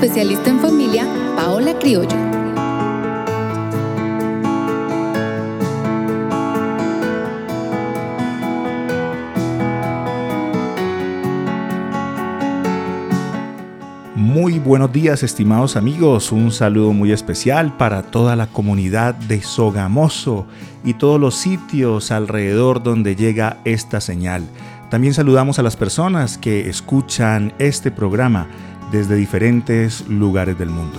especialista en familia Paola Criollo. Muy buenos días estimados amigos, un saludo muy especial para toda la comunidad de Sogamoso y todos los sitios alrededor donde llega esta señal. También saludamos a las personas que escuchan este programa desde diferentes lugares del mundo.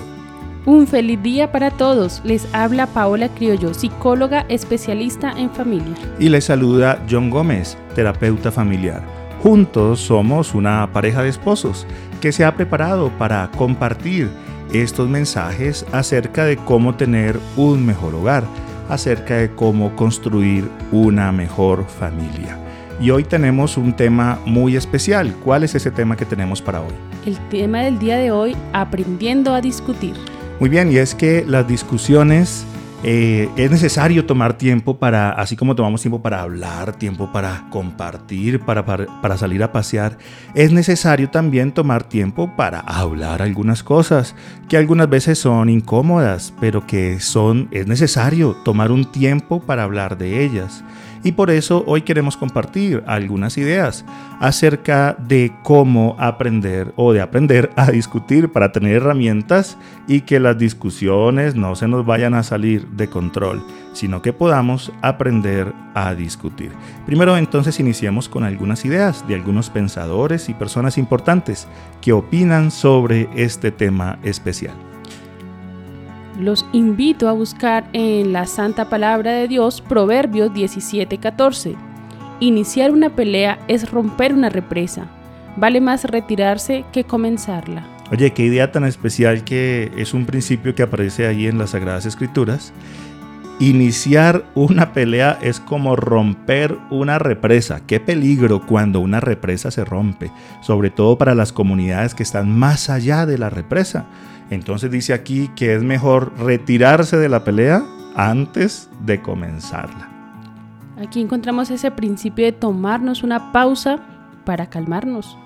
Un feliz día para todos. Les habla Paola Criollo, psicóloga especialista en familia. Y les saluda John Gómez, terapeuta familiar. Juntos somos una pareja de esposos que se ha preparado para compartir estos mensajes acerca de cómo tener un mejor hogar, acerca de cómo construir una mejor familia. Y hoy tenemos un tema muy especial. ¿Cuál es ese tema que tenemos para hoy? El tema del día de hoy, aprendiendo a discutir. Muy bien, y es que las discusiones eh, es necesario tomar tiempo para, así como tomamos tiempo para hablar, tiempo para compartir, para, para, para, salir a pasear, es necesario también tomar tiempo para hablar algunas cosas que algunas veces son incómodas, pero que son, es necesario tomar un tiempo para hablar de ellas. Y por eso hoy queremos compartir algunas ideas acerca de cómo aprender o de aprender a discutir para tener herramientas y que las discusiones no se nos vayan a salir de control, sino que podamos aprender a discutir. Primero entonces iniciemos con algunas ideas de algunos pensadores y personas importantes que opinan sobre este tema especial los invito a buscar en la Santa Palabra de Dios Proverbios 17:14. Iniciar una pelea es romper una represa. Vale más retirarse que comenzarla. Oye, qué idea tan especial que es un principio que aparece ahí en las Sagradas Escrituras. Iniciar una pelea es como romper una represa. Qué peligro cuando una represa se rompe, sobre todo para las comunidades que están más allá de la represa. Entonces dice aquí que es mejor retirarse de la pelea antes de comenzarla. Aquí encontramos ese principio de tomarnos una pausa para calmarnos.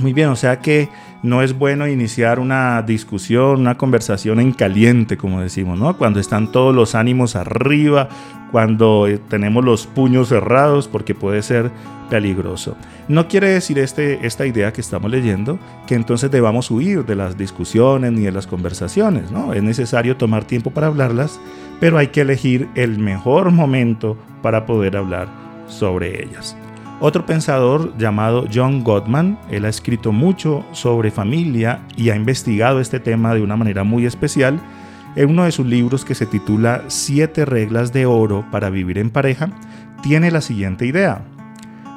Muy bien, o sea que no es bueno iniciar una discusión, una conversación en caliente, como decimos, ¿no? Cuando están todos los ánimos arriba, cuando eh, tenemos los puños cerrados, porque puede ser peligroso. No quiere decir este, esta idea que estamos leyendo que entonces debamos huir de las discusiones ni de las conversaciones, ¿no? Es necesario tomar tiempo para hablarlas, pero hay que elegir el mejor momento para poder hablar sobre ellas. Otro pensador llamado John Gottman, él ha escrito mucho sobre familia y ha investigado este tema de una manera muy especial en uno de sus libros que se titula Siete reglas de oro para vivir en pareja, tiene la siguiente idea.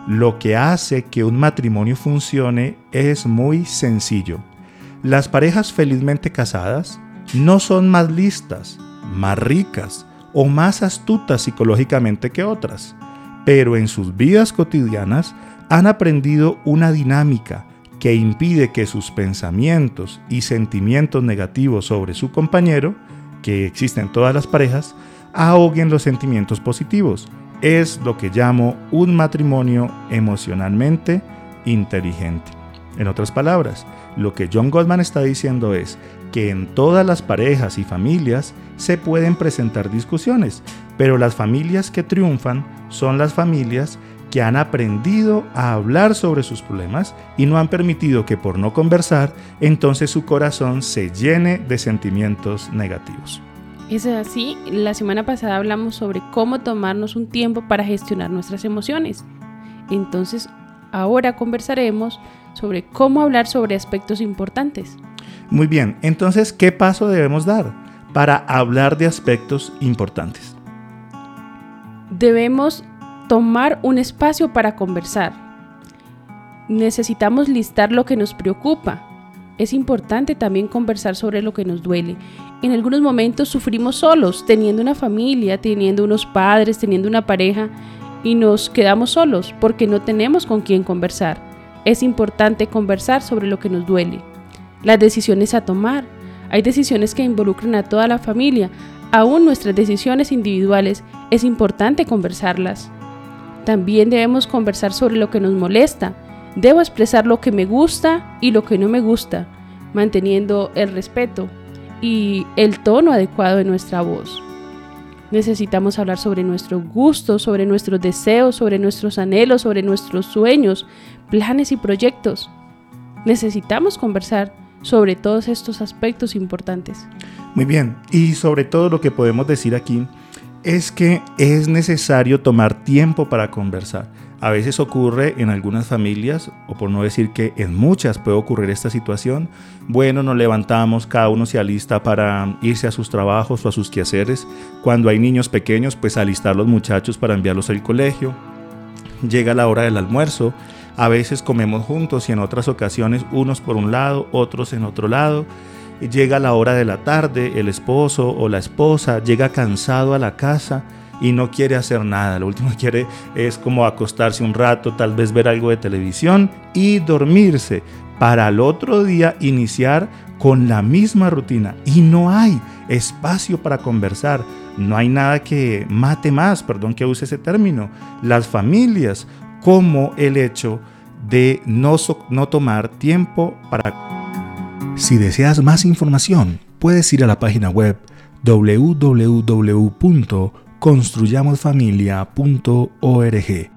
Lo que hace que un matrimonio funcione es muy sencillo. Las parejas felizmente casadas no son más listas, más ricas o más astutas psicológicamente que otras pero en sus vidas cotidianas han aprendido una dinámica que impide que sus pensamientos y sentimientos negativos sobre su compañero, que existen en todas las parejas, ahoguen los sentimientos positivos. Es lo que llamo un matrimonio emocionalmente inteligente. En otras palabras, lo que John Goldman está diciendo es que en todas las parejas y familias se pueden presentar discusiones, pero las familias que triunfan son las familias que han aprendido a hablar sobre sus problemas y no han permitido que por no conversar, entonces su corazón se llene de sentimientos negativos. Es así, la semana pasada hablamos sobre cómo tomarnos un tiempo para gestionar nuestras emociones. Entonces, ahora conversaremos sobre cómo hablar sobre aspectos importantes. Muy bien, entonces, ¿qué paso debemos dar para hablar de aspectos importantes? Debemos tomar un espacio para conversar. Necesitamos listar lo que nos preocupa. Es importante también conversar sobre lo que nos duele. En algunos momentos sufrimos solos, teniendo una familia, teniendo unos padres, teniendo una pareja, y nos quedamos solos porque no tenemos con quién conversar. Es importante conversar sobre lo que nos duele las decisiones a tomar. Hay decisiones que involucran a toda la familia. Aún nuestras decisiones individuales es importante conversarlas. También debemos conversar sobre lo que nos molesta. Debo expresar lo que me gusta y lo que no me gusta, manteniendo el respeto y el tono adecuado de nuestra voz. Necesitamos hablar sobre nuestros gustos, sobre nuestros deseos, sobre nuestros anhelos, sobre nuestros sueños, planes y proyectos. Necesitamos conversar sobre todos estos aspectos importantes. Muy bien, y sobre todo lo que podemos decir aquí es que es necesario tomar tiempo para conversar. A veces ocurre en algunas familias, o por no decir que en muchas puede ocurrir esta situación. Bueno, nos levantamos, cada uno se alista para irse a sus trabajos o a sus quehaceres. Cuando hay niños pequeños, pues alistar los muchachos para enviarlos al colegio. Llega la hora del almuerzo. A veces comemos juntos y en otras ocasiones unos por un lado, otros en otro lado. Llega la hora de la tarde, el esposo o la esposa llega cansado a la casa y no quiere hacer nada. Lo último que quiere es como acostarse un rato, tal vez ver algo de televisión y dormirse para el otro día iniciar con la misma rutina. Y no hay espacio para conversar. No hay nada que mate más, perdón que use ese término, las familias, como el hecho de no, no tomar tiempo para... Si deseas más información, puedes ir a la página web www construyamosfamilia.org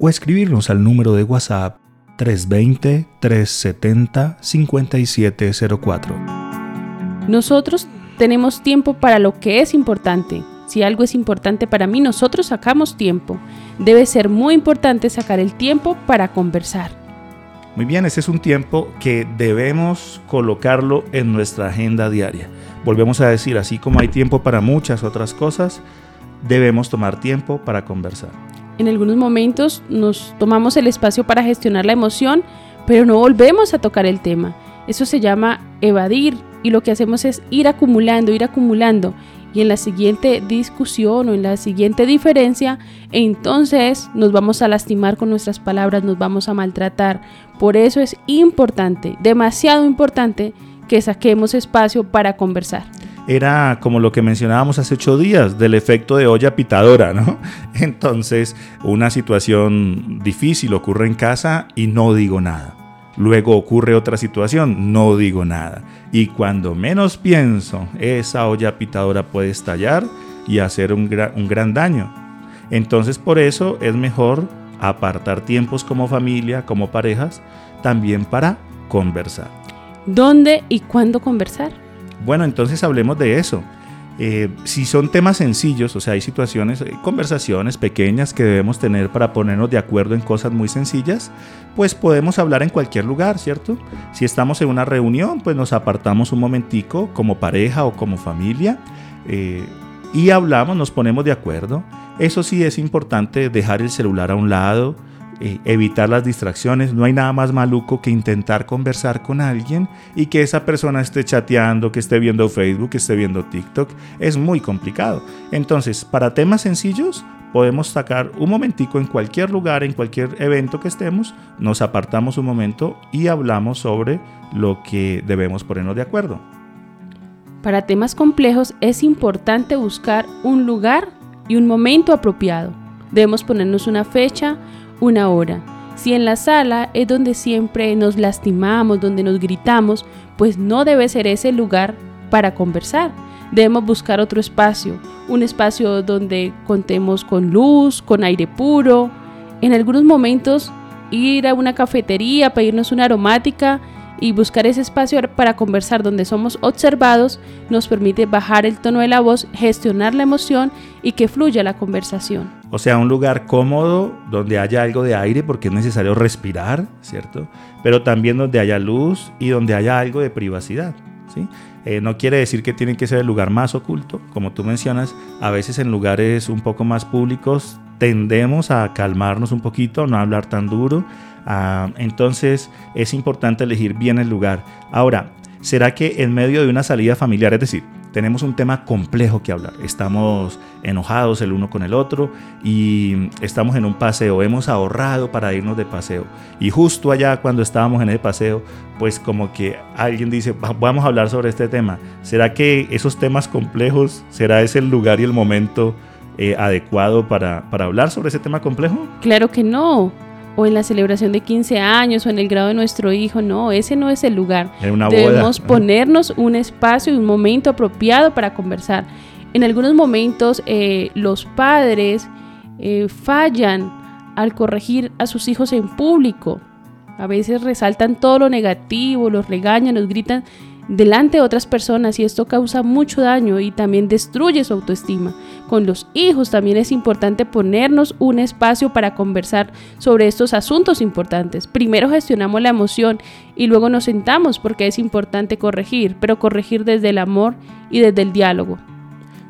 o escribirnos al número de WhatsApp 320-370-5704. Nosotros tenemos tiempo para lo que es importante. Si algo es importante para mí, nosotros sacamos tiempo. Debe ser muy importante sacar el tiempo para conversar. Muy bien, ese es un tiempo que debemos colocarlo en nuestra agenda diaria. Volvemos a decir, así como hay tiempo para muchas otras cosas, debemos tomar tiempo para conversar. En algunos momentos nos tomamos el espacio para gestionar la emoción, pero no volvemos a tocar el tema. Eso se llama evadir y lo que hacemos es ir acumulando, ir acumulando. Y en la siguiente discusión o en la siguiente diferencia, entonces nos vamos a lastimar con nuestras palabras, nos vamos a maltratar. Por eso es importante, demasiado importante, que saquemos espacio para conversar era como lo que mencionábamos hace ocho días, del efecto de olla pitadora, ¿no? Entonces, una situación difícil ocurre en casa y no digo nada. Luego ocurre otra situación, no digo nada. Y cuando menos pienso, esa olla pitadora puede estallar y hacer un, un gran daño. Entonces, por eso es mejor apartar tiempos como familia, como parejas, también para conversar. ¿Dónde y cuándo conversar? Bueno, entonces hablemos de eso. Eh, si son temas sencillos, o sea, hay situaciones, eh, conversaciones pequeñas que debemos tener para ponernos de acuerdo en cosas muy sencillas, pues podemos hablar en cualquier lugar, ¿cierto? Si estamos en una reunión, pues nos apartamos un momentico como pareja o como familia eh, y hablamos, nos ponemos de acuerdo. Eso sí es importante dejar el celular a un lado, eh, evitar las distracciones. No hay nada más maluco que intentar conversar con alguien y que esa persona esté chateando, que esté viendo Facebook, que esté viendo TikTok. Es muy complicado. Entonces, para temas sencillos, podemos sacar un momentico en cualquier lugar, en cualquier evento que estemos, nos apartamos un momento y hablamos sobre lo que debemos ponernos de acuerdo. Para temas complejos es importante buscar un lugar y un momento apropiado. Debemos ponernos una fecha, una hora. Si en la sala es donde siempre nos lastimamos, donde nos gritamos, pues no debe ser ese lugar para conversar. Debemos buscar otro espacio, un espacio donde contemos con luz, con aire puro. En algunos momentos ir a una cafetería, pedirnos una aromática y buscar ese espacio para conversar donde somos observados nos permite bajar el tono de la voz, gestionar la emoción y que fluya la conversación. O sea, un lugar cómodo donde haya algo de aire porque es necesario respirar, ¿cierto? Pero también donde haya luz y donde haya algo de privacidad, ¿sí? Eh, no quiere decir que tiene que ser el lugar más oculto, como tú mencionas, a veces en lugares un poco más públicos tendemos a calmarnos un poquito, no hablar tan duro, Ah, entonces es importante elegir bien el lugar. Ahora, ¿será que en medio de una salida familiar, es decir, tenemos un tema complejo que hablar, estamos enojados el uno con el otro y estamos en un paseo, hemos ahorrado para irnos de paseo y justo allá cuando estábamos en el paseo, pues como que alguien dice, vamos a hablar sobre este tema, ¿será que esos temas complejos, será ese el lugar y el momento eh, adecuado para, para hablar sobre ese tema complejo? Claro que no o en la celebración de 15 años o en el grado de nuestro hijo. No, ese no es el lugar. En una Debemos boda. ponernos un espacio y un momento apropiado para conversar. En algunos momentos eh, los padres eh, fallan al corregir a sus hijos en público. A veces resaltan todo lo negativo, los regañan, los gritan delante de otras personas y esto causa mucho daño y también destruye su autoestima. Con los hijos también es importante ponernos un espacio para conversar sobre estos asuntos importantes. Primero gestionamos la emoción y luego nos sentamos porque es importante corregir, pero corregir desde el amor y desde el diálogo.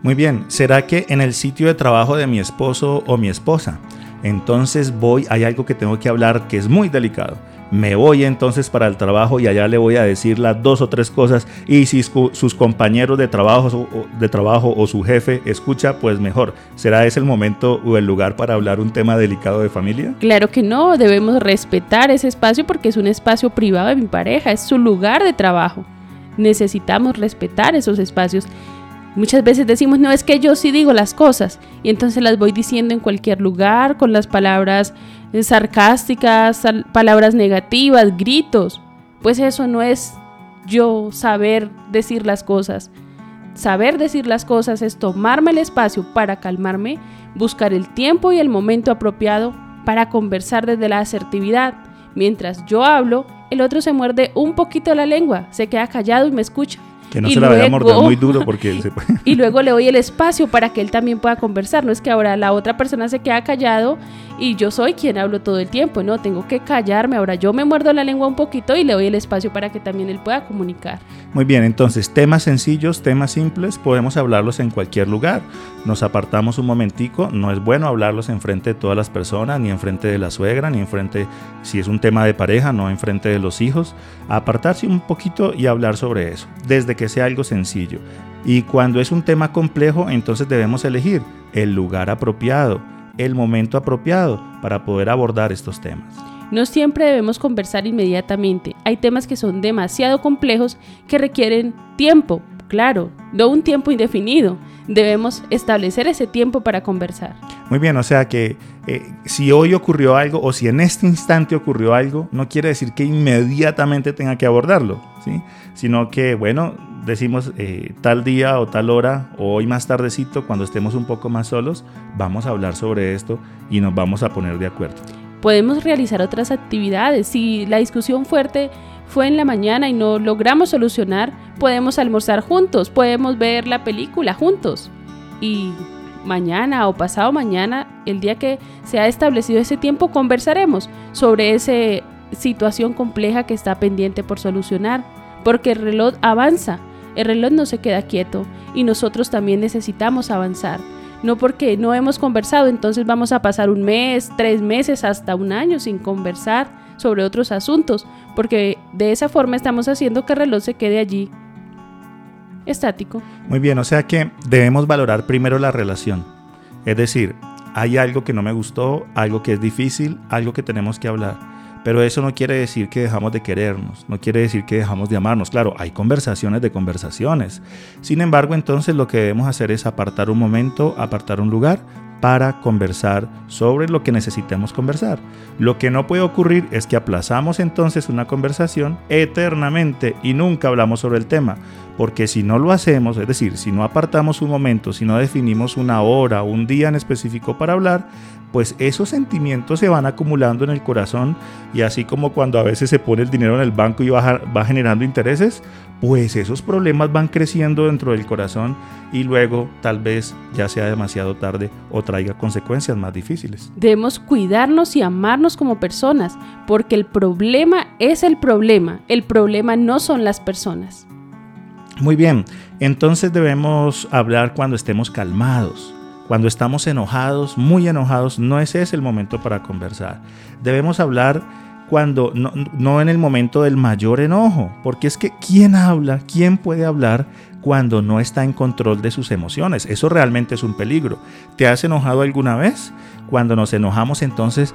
Muy bien, ¿será que en el sitio de trabajo de mi esposo o mi esposa, entonces voy, hay algo que tengo que hablar que es muy delicado? Me voy entonces para el trabajo y allá le voy a decir las dos o tres cosas y si su- sus compañeros de trabajo, de trabajo o su jefe escucha, pues mejor. ¿Será ese el momento o el lugar para hablar un tema delicado de familia? Claro que no, debemos respetar ese espacio porque es un espacio privado de mi pareja, es su lugar de trabajo. Necesitamos respetar esos espacios. Muchas veces decimos, no, es que yo sí digo las cosas y entonces las voy diciendo en cualquier lugar con las palabras sarcásticas, sal- palabras negativas, gritos. Pues eso no es yo saber decir las cosas. Saber decir las cosas es tomarme el espacio para calmarme, buscar el tiempo y el momento apropiado para conversar desde la asertividad. Mientras yo hablo, el otro se muerde un poquito la lengua, se queda callado y me escucha. Que no Y se la vaya a morder muy duro porque se puede... Y luego le doy el espacio para que él también pueda conversar. No es que ahora la otra persona se queda callado y yo soy quien hablo todo el tiempo. No, tengo que callarme. Ahora yo me muerdo la lengua un poquito y le doy el espacio para que también él pueda comunicar. Muy bien, entonces temas sencillos, temas simples, podemos hablarlos en cualquier lugar. Nos apartamos un momentico, no es bueno hablarlos enfrente de todas las personas, ni enfrente de la suegra, ni enfrente, si es un tema de pareja, no enfrente de los hijos. Apartarse un poquito y hablar sobre eso, desde que sea algo sencillo. Y cuando es un tema complejo, entonces debemos elegir el lugar apropiado, el momento apropiado para poder abordar estos temas. No siempre debemos conversar inmediatamente. Hay temas que son demasiado complejos que requieren tiempo, claro, no un tiempo indefinido. Debemos establecer ese tiempo para conversar. Muy bien, o sea que eh, si hoy ocurrió algo o si en este instante ocurrió algo, no quiere decir que inmediatamente tenga que abordarlo, ¿sí? Sino que, bueno, decimos eh, tal día o tal hora o hoy más tardecito, cuando estemos un poco más solos, vamos a hablar sobre esto y nos vamos a poner de acuerdo. Podemos realizar otras actividades. Si la discusión fuerte fue en la mañana y no logramos solucionar, podemos almorzar juntos, podemos ver la película juntos. Y mañana o pasado mañana, el día que se ha establecido ese tiempo, conversaremos sobre esa situación compleja que está pendiente por solucionar, porque el reloj avanza, el reloj no se queda quieto y nosotros también necesitamos avanzar. No porque no hemos conversado, entonces vamos a pasar un mes, tres meses, hasta un año sin conversar sobre otros asuntos, porque de esa forma estamos haciendo que el reloj se quede allí estático. Muy bien, o sea que debemos valorar primero la relación. Es decir, hay algo que no me gustó, algo que es difícil, algo que tenemos que hablar. Pero eso no quiere decir que dejamos de querernos, no quiere decir que dejamos de amarnos. Claro, hay conversaciones de conversaciones. Sin embargo, entonces lo que debemos hacer es apartar un momento, apartar un lugar para conversar sobre lo que necesitemos conversar. Lo que no puede ocurrir es que aplazamos entonces una conversación eternamente y nunca hablamos sobre el tema, porque si no lo hacemos, es decir, si no apartamos un momento, si no definimos una hora un día en específico para hablar, pues esos sentimientos se van acumulando en el corazón y así como cuando a veces se pone el dinero en el banco y va, va generando intereses, pues esos problemas van creciendo dentro del corazón y luego tal vez ya sea demasiado tarde o traiga consecuencias más difíciles. Debemos cuidarnos y amarnos como personas, porque el problema es el problema, el problema no son las personas. Muy bien, entonces debemos hablar cuando estemos calmados. Cuando estamos enojados, muy enojados, no ese es el momento para conversar. Debemos hablar cuando no, no, en el momento del mayor enojo, porque es que ¿quién habla? ¿Quién puede hablar cuando no está en control de sus emociones? Eso realmente es un peligro. ¿Te has enojado alguna vez? Cuando nos enojamos entonces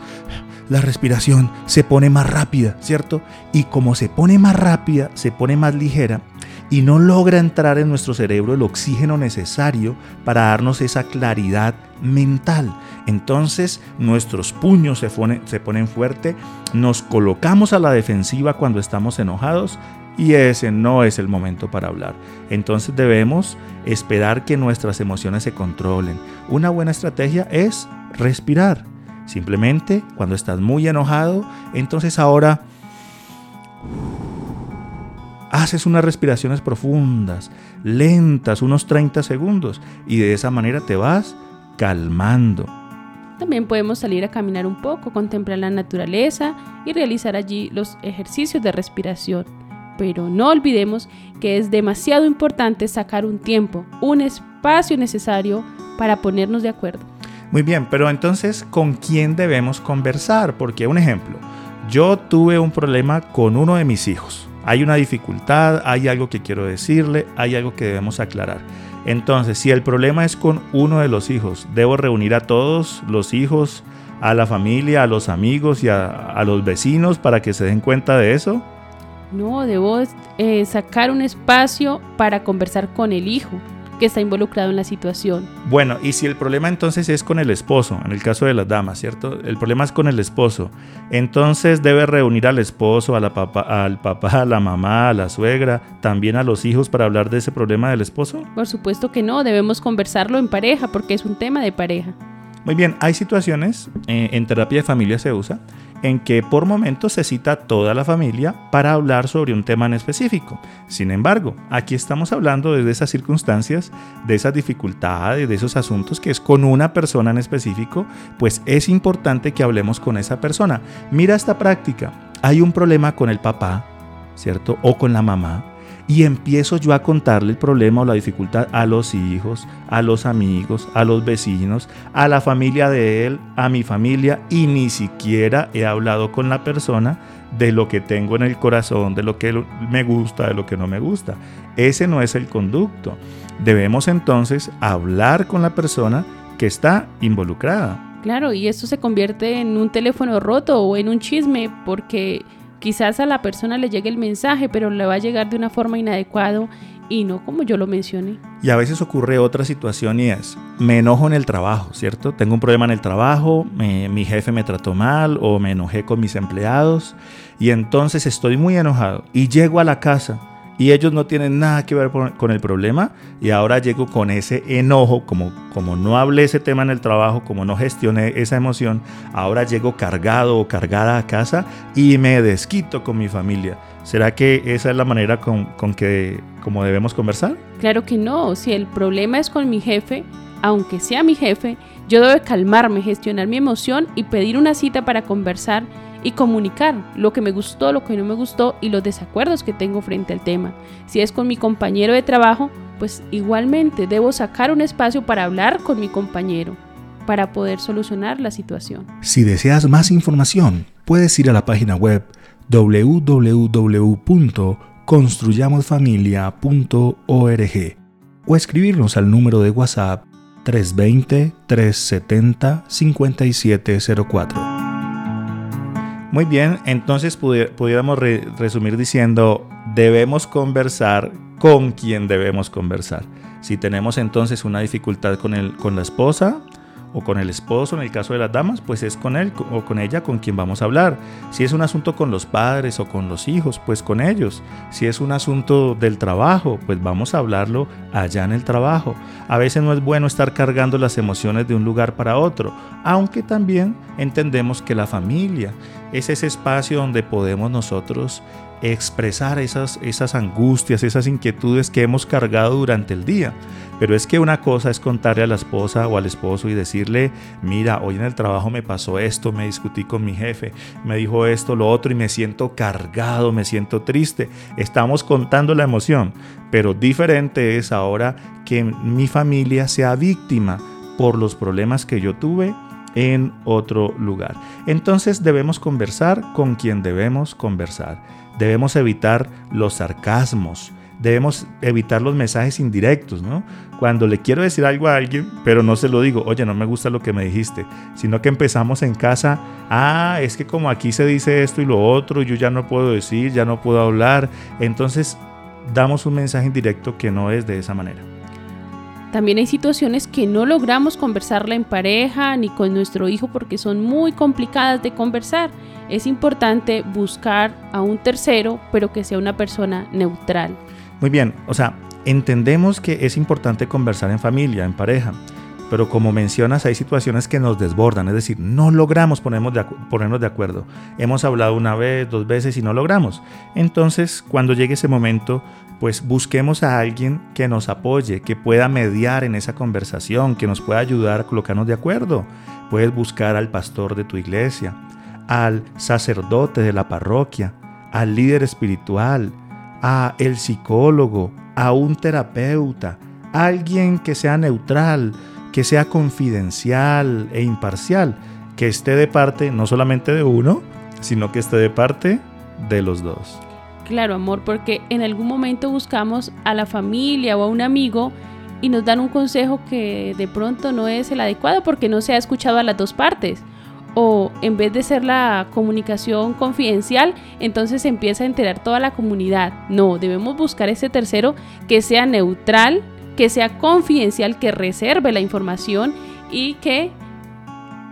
la respiración se pone más rápida, ¿cierto? Y como se pone más rápida, se pone más ligera, y no logra entrar en nuestro cerebro el oxígeno necesario para darnos esa claridad mental. Entonces nuestros puños se ponen, se ponen fuerte, nos colocamos a la defensiva cuando estamos enojados y ese no es el momento para hablar. Entonces debemos esperar que nuestras emociones se controlen. Una buena estrategia es respirar. Simplemente cuando estás muy enojado, entonces ahora haces unas respiraciones profundas, lentas, unos 30 segundos, y de esa manera te vas calmando. También podemos salir a caminar un poco, contemplar la naturaleza y realizar allí los ejercicios de respiración. Pero no olvidemos que es demasiado importante sacar un tiempo, un espacio necesario para ponernos de acuerdo. Muy bien, pero entonces, ¿con quién debemos conversar? Porque un ejemplo, yo tuve un problema con uno de mis hijos. Hay una dificultad, hay algo que quiero decirle, hay algo que debemos aclarar. Entonces, si el problema es con uno de los hijos, ¿debo reunir a todos los hijos, a la familia, a los amigos y a, los vecinos para que se den cuenta de eso? No, debo eh, sacar un espacio para conversar con el hijo que está involucrado en la situación. Bueno, y si el problema entonces es con el esposo, en el caso de las damas, ¿cierto? El problema es con el esposo. Entonces debe reunir al esposo, a la papá, al papá, a la mamá, a la suegra, también a los hijos para hablar de ese problema del esposo. Por supuesto que no, debemos conversarlo en pareja porque es un tema de pareja. Muy bien, hay situaciones, eh, en terapia de familia se usa, en que por momentos se cita toda la familia para hablar sobre un tema en específico. Sin embargo, aquí estamos hablando de esas circunstancias, de esas dificultades, de esos asuntos que es con una persona en específico, pues es importante que hablemos con esa persona. Mira esta práctica. Hay un problema con el papá, ¿cierto? O con la mamá y empiezo yo a contarle el problema o la dificultad a los hijos, a los amigos, a los vecinos, a la familia de él, a mi familia y ni siquiera he hablado con la persona de lo que tengo en el corazón, de lo que me gusta, de lo que no me gusta. Ese no es el conducto. Debemos entonces hablar con la persona que está involucrada. Claro, y esto se convierte en un teléfono roto o en un chisme porque Quizás a la persona le llegue el mensaje, pero le va a llegar de una forma inadecuada y no como yo lo mencioné. Y a veces ocurre otra situación y es, me enojo en el trabajo, ¿cierto? Tengo un problema en el trabajo, mi jefe me trató mal o me enojé con mis empleados y entonces estoy muy enojado y llego a la casa y ellos no tienen nada que ver con el problema y ahora llego con ese enojo, como, como no hablé ese tema en el trabajo, como no gestioné esa emoción, ahora llego cargado o cargada a casa y me desquito con mi familia. ¿Será que esa es la manera con, con que como debemos conversar? Claro que no, si el problema es con mi jefe, aunque sea mi jefe, yo debo calmarme, gestionar mi emoción y pedir una cita para conversar y comunicar lo que me gustó, lo que no me gustó y los desacuerdos que tengo frente al tema. Si es con mi compañero de trabajo, pues igualmente debo sacar un espacio para hablar con mi compañero para poder solucionar la situación. Si deseas más información, puedes ir a la página web www.construyamosfamilia.org o escribirnos al número de WhatsApp 320-370-5704. Muy bien, entonces pudiéramos resumir diciendo, debemos conversar con quien debemos conversar. Si tenemos entonces una dificultad con, la esposa, o con el esposo, en el caso de las damas, pues es con él o con ella con quien vamos a hablar. Si es un asunto con los padres o con los hijos, pues con ellos. Si es un asunto del trabajo, pues vamos a hablarlo allá en el trabajo. A veces no es bueno estar cargando las emociones de un lugar para otro, aunque también entendemos que la familia es ese espacio donde podemos nosotros expresar esas, esas angustias, esas inquietudes que hemos cargado durante el día. Pero es que una cosa es contarle a la esposa o al esposo y decirle, mira, hoy en el trabajo me pasó esto, me discutí con mi jefe, me dijo esto, lo otro y me siento cargado, me siento triste. Estamos contando la emoción, pero diferente es ahora que mi familia sea víctima por los problemas que yo tuve en otro lugar. Entonces debemos conversar con quien debemos conversar. Debemos evitar los sarcasmos, debemos evitar los mensajes indirectos, ¿no? Cuando le quiero decir algo a alguien, pero no se lo digo, oye, no me gusta lo que me dijiste, sino que empezamos en casa, ah, es que como aquí se dice esto y lo otro, yo ya no puedo decir, ya no puedo hablar, entonces damos un mensaje indirecto que no es de esa manera. También hay situaciones que no logramos conversarla en pareja ni con nuestro hijo porque son muy complicadas de conversar. Es importante buscar a un tercero, pero que sea una persona neutral. Muy bien, o sea, entendemos que es importante conversar en familia, en pareja, pero como mencionas, hay situaciones que nos desbordan, es decir, no logramos ponernos de, ponernos de acuerdo. Hemos hablado una vez, dos veces y no logramos. Entonces, cuando llegue ese momento, pues busquemos a alguien que nos apoye, que pueda mediar en esa conversación, que nos pueda ayudar a colocarnos de acuerdo. Puedes buscar al pastor de tu iglesia, al sacerdote de la parroquia, al líder espiritual, a el psicólogo, a un terapeuta, alguien que sea neutral, que sea confidencial e imparcial, que esté de parte no solamente de uno, sino que esté de parte de los dos. Claro, amor, porque en algún momento buscamos a la familia o a un amigo y nos dan un consejo que de pronto no es el adecuado porque no se ha escuchado a las dos partes. O en vez de ser la comunicación confidencial, entonces se empieza a enterar toda la comunidad. No, debemos buscar ese tercero que sea neutral, que sea confidencial, que reserve la información y que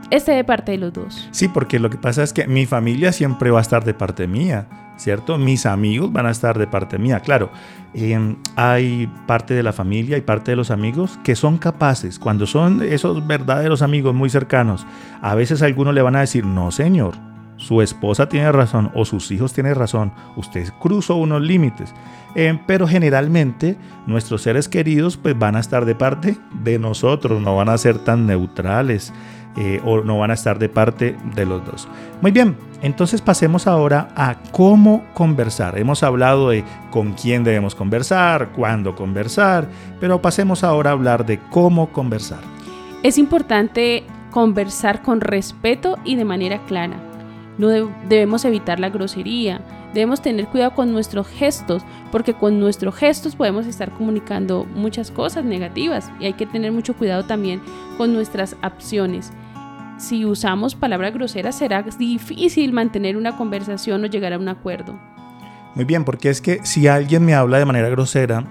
esté de parte de los dos. Sí, porque lo que pasa es que mi familia siempre va a estar de parte mía, ¿cierto? Mis amigos van a estar de parte mía. Claro, em, hay parte de la familia y parte de los amigos que son capaces, cuando son esos verdaderos amigos muy cercanos, a veces algunos le van a decir, no señor, su esposa tiene razón o sus hijos tienen razón, usted cruzó unos límites. Eh, pero generalmente nuestros seres queridos pues van a estar de parte de nosotros, no van a ser tan neutrales eh, o no van a estar de parte de los dos. Muy bien, entonces pasemos ahora a cómo conversar. Hemos hablado de con quién debemos conversar, cuándo conversar, pero pasemos ahora a hablar de cómo conversar. Es importante conversar con respeto y de manera clara. No debemos evitar la grosería, debemos tener cuidado con nuestros gestos, porque con nuestros gestos podemos estar comunicando muchas cosas negativas y hay que tener mucho cuidado también con nuestras acciones. Si usamos palabras groseras será difícil mantener una conversación o llegar a un acuerdo. Muy bien, porque es que si alguien me habla de manera grosera,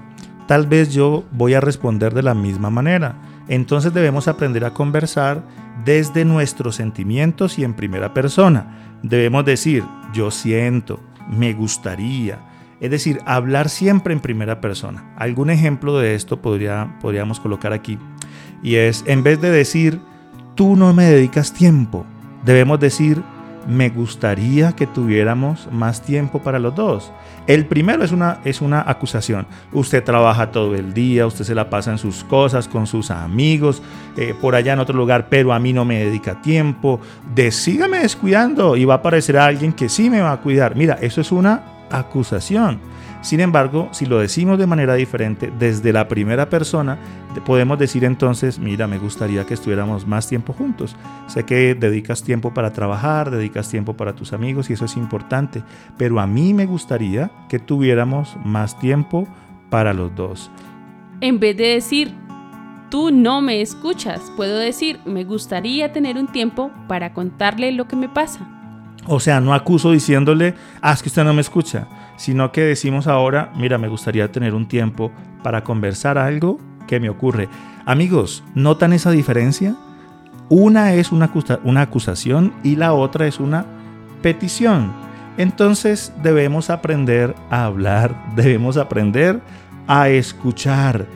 tal vez yo voy a responder de la misma manera. Entonces debemos aprender a conversar desde nuestros sentimientos y en primera persona debemos decir yo siento, me gustaría. Es decir, hablar siempre en primera persona. Algún ejemplo de esto podría, podríamos colocar aquí. Y es, en vez de decir, tú no me dedicas tiempo, debemos decir, me gustaría que tuviéramos más tiempo para los dos. El primero es una, es una acusación. Usted trabaja todo el día, usted se la pasa en sus cosas, con sus amigos, eh, por allá en otro lugar, pero a mí no me dedica tiempo. Decígame descuidando y va a aparecer alguien que sí me va a cuidar. Mira, eso es una acusación. Sin embargo, si lo decimos de manera diferente, desde la primera persona, podemos decir entonces, mira, me gustaría que estuviéramos más tiempo juntos. Sé que dedicas tiempo para trabajar, dedicas tiempo para tus amigos y eso es importante, pero a mí me gustaría que tuviéramos más tiempo para los dos. En vez de decir, tú no me escuchas, puedo decir, me gustaría tener un tiempo para contarle lo que me pasa. O sea, no acuso diciéndole, ah, es que usted no me escucha sino que decimos ahora, mira, me gustaría tener un tiempo para conversar algo que me ocurre. Amigos, ¿notan esa diferencia? Una es una, una acusación y la otra es una petición. Entonces debemos aprender a hablar, debemos aprender a escuchar.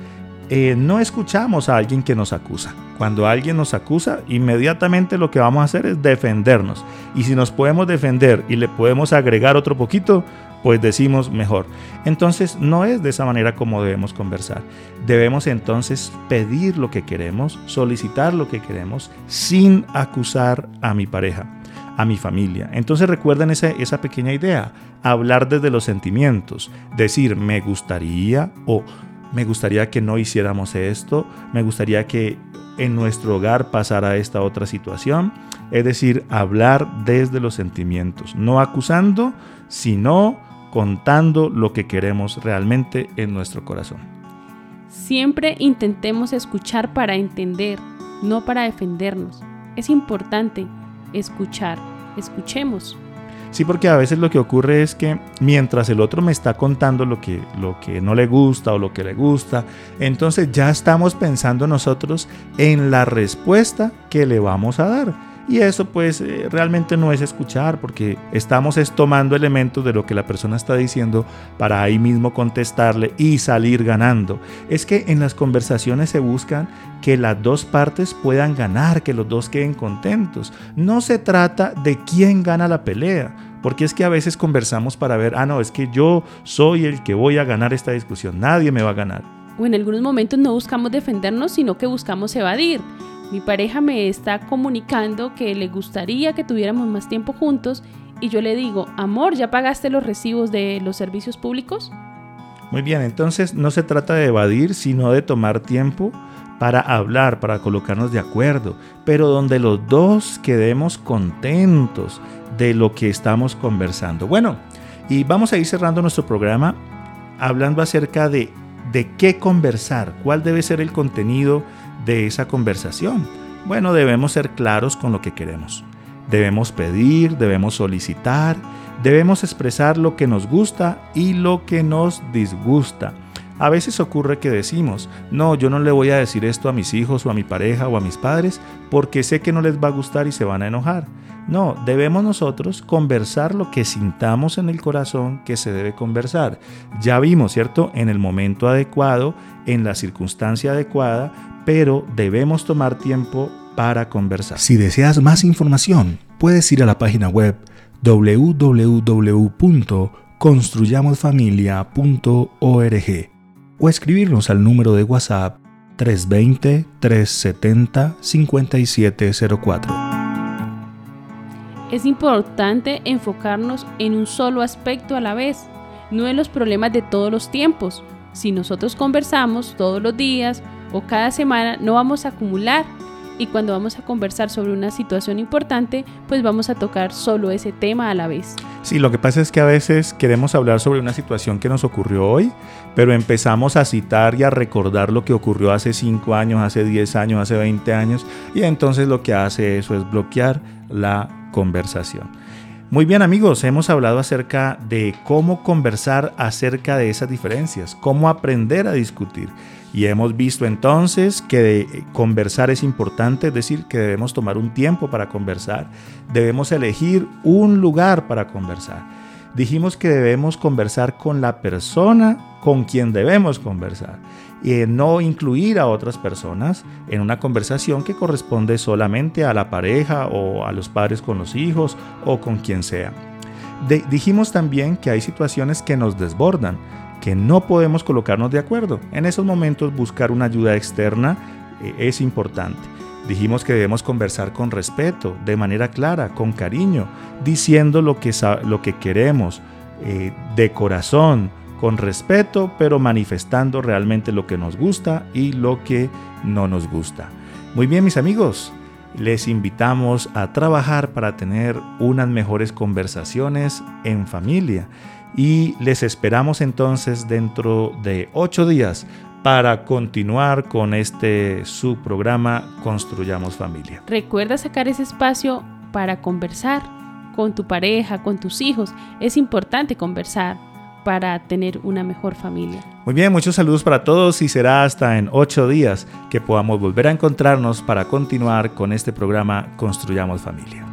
Eh, no escuchamos a alguien que nos acusa. Cuando alguien nos acusa, inmediatamente lo que vamos a hacer es defendernos. Y si nos podemos defender y le podemos agregar otro poquito, pues decimos mejor. Entonces no es de esa manera como debemos conversar. Debemos entonces pedir lo que queremos, solicitar lo que queremos sin acusar a mi pareja, a mi familia. Entonces recuerden esa, esa pequeña idea, hablar desde los sentimientos, decir me gustaría o me gustaría que no hiciéramos esto, me gustaría que en nuestro hogar pasara esta otra situación. Es decir, hablar desde los sentimientos, no acusando, sino contando lo que queremos realmente en nuestro corazón. Siempre intentemos escuchar para entender, no para defendernos. Es importante escuchar, escuchemos. Sí, porque a veces lo que ocurre es que mientras el otro me está contando lo que, lo que no le gusta o lo que le gusta, entonces ya estamos pensando nosotros en la respuesta que le vamos a dar. Y eso pues eh, realmente no es escuchar porque estamos es tomando elementos de lo que la persona está diciendo para ahí mismo contestarle y salir ganando. Es que en las conversaciones se buscan que las dos partes puedan ganar, que los dos queden contentos. No se trata de quién gana la pelea. Porque es que a veces conversamos para ver, ah, no, es que yo soy el que voy a ganar esta discusión, nadie me va a ganar. O en algunos momentos no buscamos defendernos, sino que buscamos evadir. Mi pareja me está comunicando que le gustaría que tuviéramos más tiempo juntos y yo le digo, amor, ¿ya pagaste los recibos de los servicios públicos? Muy bien, entonces no se trata de evadir, sino de tomar tiempo para hablar, para colocarnos de acuerdo, pero donde los dos quedemos contentos de lo que estamos conversando. Bueno, y vamos a ir cerrando nuestro programa hablando acerca de, de qué conversar, cuál debe ser el contenido de esa conversación? Bueno, debemos ser claros con lo que queremos. Debemos pedir, debemos solicitar, debemos expresar lo que nos gusta y lo que nos disgusta. A veces ocurre que decimos, no, yo no le voy a decir esto a mis hijos o a mi pareja o a mis padres porque sé que no les va a gustar y se van a enojar. No, debemos nosotros conversar lo que sintamos en el corazón que se debe conversar. Ya vimos, ¿cierto? En el momento adecuado, en la circunstancia adecuada, pero debemos tomar tiempo para conversar. Si deseas más información, puedes ir a la página web www.construyamosfamilia.org o escribirnos al número de WhatsApp 320-370-5704. Es importante enfocarnos en un solo aspecto a la vez, no en los problemas de todos los tiempos. Si nosotros conversamos todos los días, o cada semana no vamos a acumular y cuando vamos a conversar sobre una situación importante, pues vamos a tocar solo ese tema a la vez. Sí, lo que pasa es que a veces queremos hablar sobre una situación que nos ocurrió hoy, pero empezamos a citar y a recordar lo que ocurrió hace 5 años, hace 10 años, hace 20 años, y entonces lo que hace eso es bloquear la conversación. Muy bien amigos, hemos hablado acerca de cómo conversar acerca de esas diferencias, cómo aprender a discutir. Y hemos visto entonces que conversar es importante, es decir, que debemos tomar un tiempo para conversar, debemos elegir un lugar para conversar. Dijimos que debemos conversar con la persona con quien debemos conversar y no incluir a otras personas en una conversación que corresponde solamente a la pareja o a los padres con los hijos o con quien sea. dijimos también que hay situaciones que nos desbordan que no podemos colocarnos de acuerdo. En esos momentos buscar una ayuda externa eh, es importante. Dijimos que debemos conversar con respeto, de manera clara, con cariño, diciendo lo que, lo que queremos, eh, de corazón, con respeto, pero manifestando realmente lo que nos gusta y lo que no nos gusta. Muy bien, mis amigos, les invitamos a trabajar para tener unas mejores conversaciones en familia y les esperamos entonces dentro de ocho días para continuar con este su programa Construyamos Familia. Recuerda sacar ese espacio para conversar con tu pareja, con tus hijos. Es importante conversar para tener una mejor familia. Muy bien, muchos saludos para todos y será hasta en ocho días que podamos volver a encontrarnos para continuar con este programa Construyamos Familia.